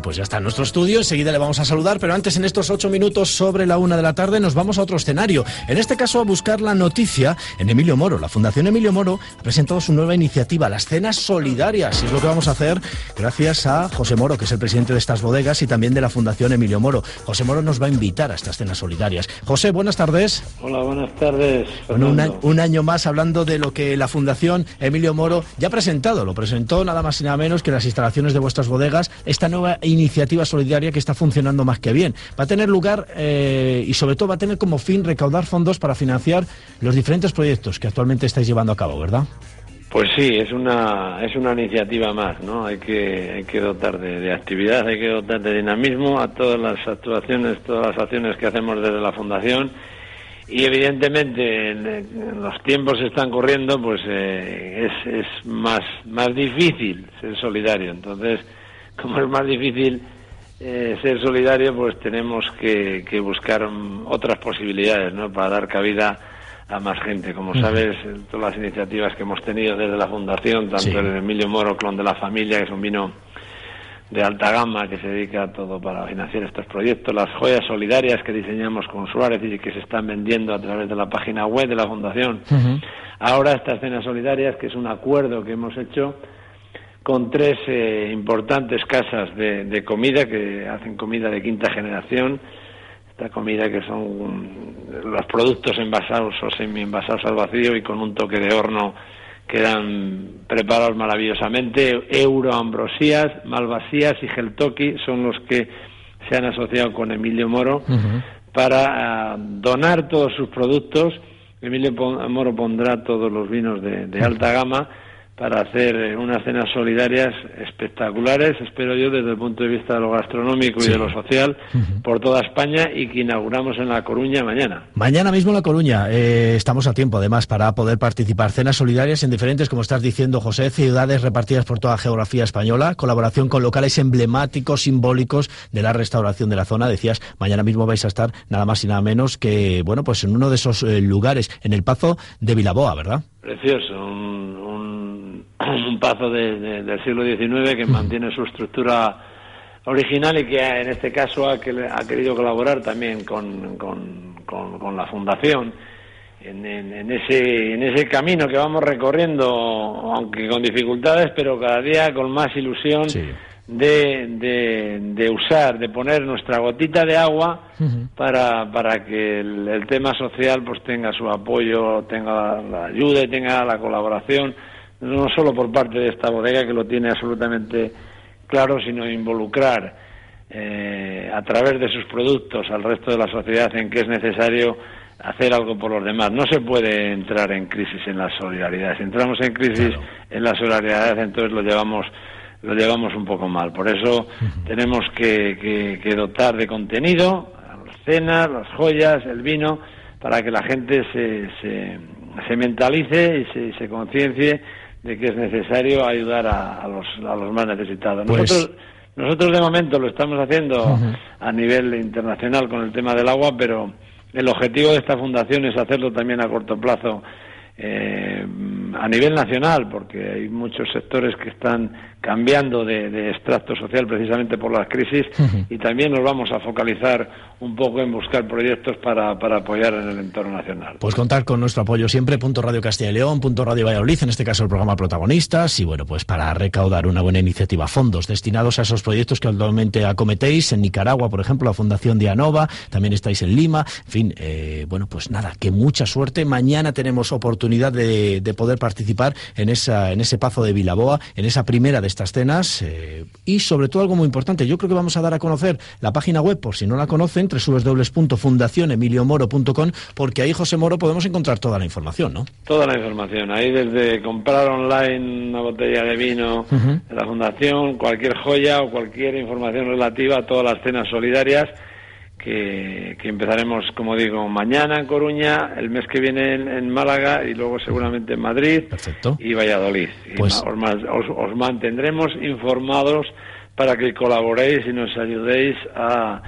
Bueno, pues ya está en nuestro estudio, enseguida le vamos a saludar, pero antes en estos ocho minutos sobre la una de la tarde nos vamos a otro escenario. En este caso a buscar la noticia en Emilio Moro. La Fundación Emilio Moro ha presentado su nueva iniciativa, las cenas solidarias. Y es lo que vamos a hacer gracias a José Moro, que es el presidente de estas bodegas y también de la Fundación Emilio Moro. José Moro nos va a invitar a estas cenas solidarias. José, buenas tardes. Hola, buenas tardes. Bueno, un, año, un año más hablando de lo que la Fundación Emilio Moro ya ha presentado. Lo presentó nada más y nada menos que las instalaciones de vuestras bodegas. Esta nueva iniciativa solidaria que está funcionando más que bien. Va a tener lugar eh, y sobre todo va a tener como fin recaudar fondos para financiar los diferentes proyectos que actualmente estáis llevando a cabo, ¿verdad? Pues sí, es una es una iniciativa más, ¿no? Hay que hay que dotar de, de, actividad, hay que dotar de dinamismo a todas las actuaciones, todas las acciones que hacemos desde la fundación y evidentemente en, en los tiempos están corriendo, pues eh, es, es más más difícil ser solidario. Entonces como es más difícil eh, ser solidario, pues tenemos que, que, buscar otras posibilidades, ¿no? Para dar cabida a más gente. Como sabes, todas las iniciativas que hemos tenido desde la Fundación, tanto sí. el Emilio Moro, Clon de la Familia, que es un vino de alta gama que se dedica a todo para financiar estos proyectos, las joyas solidarias que diseñamos con Suárez y que se están vendiendo a través de la página web de la Fundación. Uh -huh. Ahora estas cenas solidarias, que es un acuerdo que hemos hecho con tres eh, importantes casas de, de, comida que hacen comida de quinta generación. Esta comida que son los productos envasados o semi-envasados al vacío y con un toque de horno quedan preparados maravillosamente. Euro Ambrosías, Malvasías y Geltoki son los que se han asociado con Emilio Moro uh -huh. para uh, donar todos sus productos. Emilio Moro pondrá todos los vinos de, de alta gama para hacer eh, unas cenas solidarias espectaculares, espero yo, desde el punto de vista de lo gastronómico sí. y de lo social, uh -huh. por toda España y que inauguramos en La Coruña mañana. Mañana mismo en La Coruña. Eh, estamos a tiempo, además, para poder participar. Cenas solidarias en diferentes, como estás diciendo, José, ciudades repartidas por toda la geografía española, colaboración con locales emblemáticos, simbólicos de la restauración de la zona. Decías, mañana mismo vais a estar nada más y nada menos que, bueno, pues en uno de esos eh, lugares, en el Pazo de Vilaboa, ¿verdad? Precioso, un, un, pazo de, de, del siglo XIX que mantiene su estructura original y que en este caso ha, que, ha querido colaborar también con, con, con, con la Fundación en, en, en, ese, en ese camino que vamos recorriendo, aunque con dificultades, pero cada día con más ilusión. Sí de, de, de, usar, de poner nuestra gotita de agua uh -huh. para, para que el, el, tema social pues tenga su apoyo, tenga la ayuda y tenga la colaboración, no solo por parte de esta bodega que lo tiene absolutamente claro, sino involucrar eh, a través de sus productos al resto de la sociedad en que es necesario hacer algo por los demás. No se puede entrar en crisis en la solidaridad. Si entramos en crisis claro. en la solidaridad, entonces lo llevamos lo llevamos un poco mal. Por eso tenemos que, que, que, dotar de contenido las cenas, las joyas, el vino, para que la gente se, se, se mentalice y se, se conciencie de que es necesario ayudar a, a, los, a los más necesitados. Pues... Nosotros, nosotros de momento lo estamos haciendo uh -huh. a nivel internacional con el tema del agua, pero el objetivo de esta fundación es hacerlo también a corto plazo eh, a nivel nacional, porque hay muchos sectores que están cambiando de, de extracto social precisamente por las crisis uh -huh. y también nos vamos a focalizar un poco en buscar proyectos para, para, apoyar en el entorno nacional. Pues contar con nuestro apoyo siempre, punto Radio Castilla y León, punto Radio Valladolid, en este caso el programa Protagonistas, y bueno, pues para recaudar una buena iniciativa, fondos destinados a esos proyectos que actualmente acometéis en Nicaragua, por ejemplo, la Fundación Dianova, también estáis en Lima, en fin, eh, bueno, pues nada, que mucha suerte. Mañana tenemos oportunidad de, de poder participar en, esa, en ese pazo de Vilaboa, en esa primera de estas cenas eh, y sobre todo algo muy importante, yo creo que vamos a dar a conocer la página web, por si no la conocen, www.fundacionemiliomoro.com, porque ahí, José Moro, podemos encontrar toda la información, ¿no? Toda la información, ahí desde comprar online una botella de vino de la Fundación, cualquier joya o cualquier información relativa a todas las cenas solidarias que, empezaremos, como digo, mañana en Coruña, el mes que viene en, Málaga y luego seguramente en Madrid y Valladolid. Pues... os mantendremos informados para que colaboréis y nos ayudéis a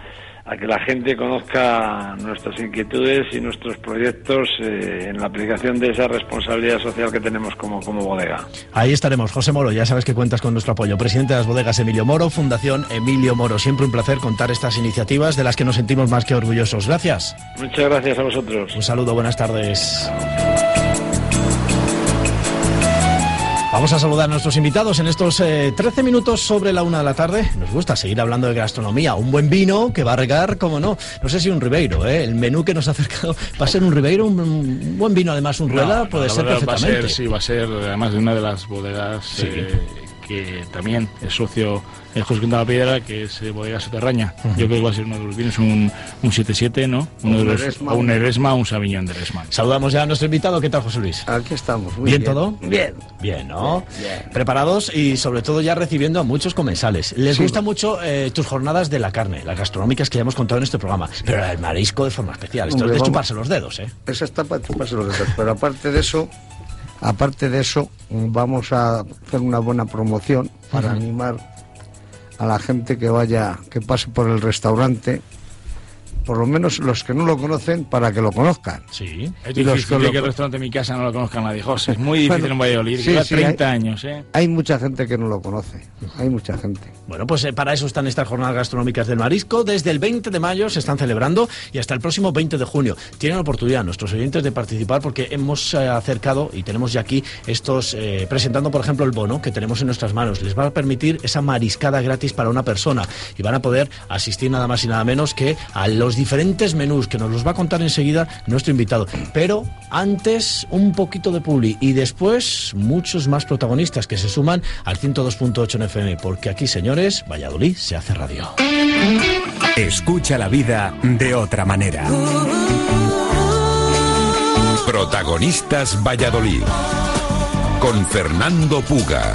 a que la gente conozca nuestras inquietudes y nuestros proyectos eh, en la aplicación de esa responsabilidad social que tenemos como, como bodega. Ahí estaremos. José Moro, ya sabes que cuentas con nuestro apoyo. Presidente de las bodegas Emilio Moro, Fundación Emilio Moro. Siempre un placer contar estas iniciativas de las que nos sentimos más que orgullosos. Gracias. Muchas gracias a vosotros. Un saludo, buenas tardes. Vamos a saludar a nuestros invitados en estos 13 eh, minutos sobre la una de la tarde. Nos gusta seguir hablando de gastronomía. Un buen vino que va a regar, como no. No sé si un Ribeiro, ¿eh? El menú que nos ha acercado va a ser un Ribeiro, un, buen vino, además un Rueda, puede ser perfectamente. Va a ser, sí, va a ser además de una de las bodegas eh, que también es socio el José de la Piedra, que es bodega soterraña. Yo creo que va a ser uno de los vinos, un, un 7-7, ¿no? Uno un de los, o un Eresma, un Sauvignon de Eresma. Saludamos ya a nuestro invitado. ¿Qué tal, José Luis? Aquí estamos. Muy ¿Bien, todo? Bien. Bien, ¿no? Preparados y sobre todo ya recibiendo a muchos comensales. Les gusta mucho eh, tus jornadas de la carne, las gastronómicas que ya hemos contado en este programa, pero el marisco de forma especial. Esto es de chuparse los dedos, ¿eh? Esa está para chuparse los dedos, pero aparte de eso, aparte de eso, vamos a hacer una buena promoción para animar a la gente que vaya, que pase por el restaurante por lo menos los que no lo conocen, para que lo conozcan. Sí, es y los que, que el restaurante de mi casa no lo conozcan nadie, José. Es muy difícil en Valladolid, sí, lleva 30 años, ¿eh? Hay mucha gente que no lo conoce, hay mucha gente. Bueno, pues eh, para eso están estas jornadas gastronómicas del marisco. Desde el 20 de mayo se están celebrando y hasta el próximo 20 de junio. Tienen la oportunidad nuestros oyentes de participar porque hemos eh, acercado y tenemos ya aquí estos, eh, presentando por ejemplo el bono que tenemos en nuestras manos. Les va a permitir esa mariscada gratis para una persona y van a poder asistir nada más y nada menos que a los diferentes menús que nos los va a contar enseguida nuestro invitado. Pero antes un poquito de publi y después muchos más protagonistas que se suman al 102.8 en FM, porque aquí, señores, Valladolid se hace radio. Escucha la vida de otra manera. Protagonistas Valladolid con Fernando Puga.